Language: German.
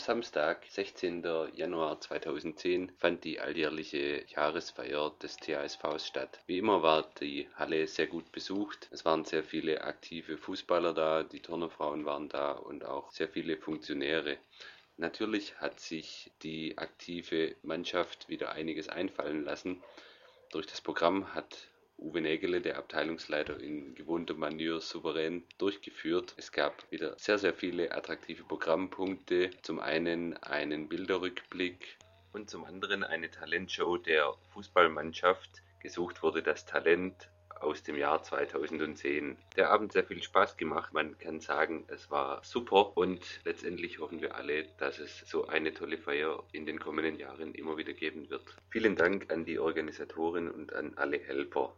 Samstag, 16. Januar 2010, fand die alljährliche Jahresfeier des THSVs statt. Wie immer war die Halle sehr gut besucht. Es waren sehr viele aktive Fußballer da, die Turnerfrauen waren da und auch sehr viele Funktionäre. Natürlich hat sich die aktive Mannschaft wieder einiges einfallen lassen. Durch das Programm hat Uwe Nägele, der Abteilungsleiter, in gewohnter Manier souverän durchgeführt. Es gab wieder sehr, sehr viele attraktive Programmpunkte. Zum einen einen Bilderrückblick und zum anderen eine Talentshow der Fußballmannschaft. Gesucht wurde das Talent aus dem Jahr 2010. Der Abend sehr viel Spaß gemacht. Man kann sagen, es war super und letztendlich hoffen wir alle, dass es so eine tolle Feier in den kommenden Jahren immer wieder geben wird. Vielen Dank an die Organisatoren und an alle Helfer.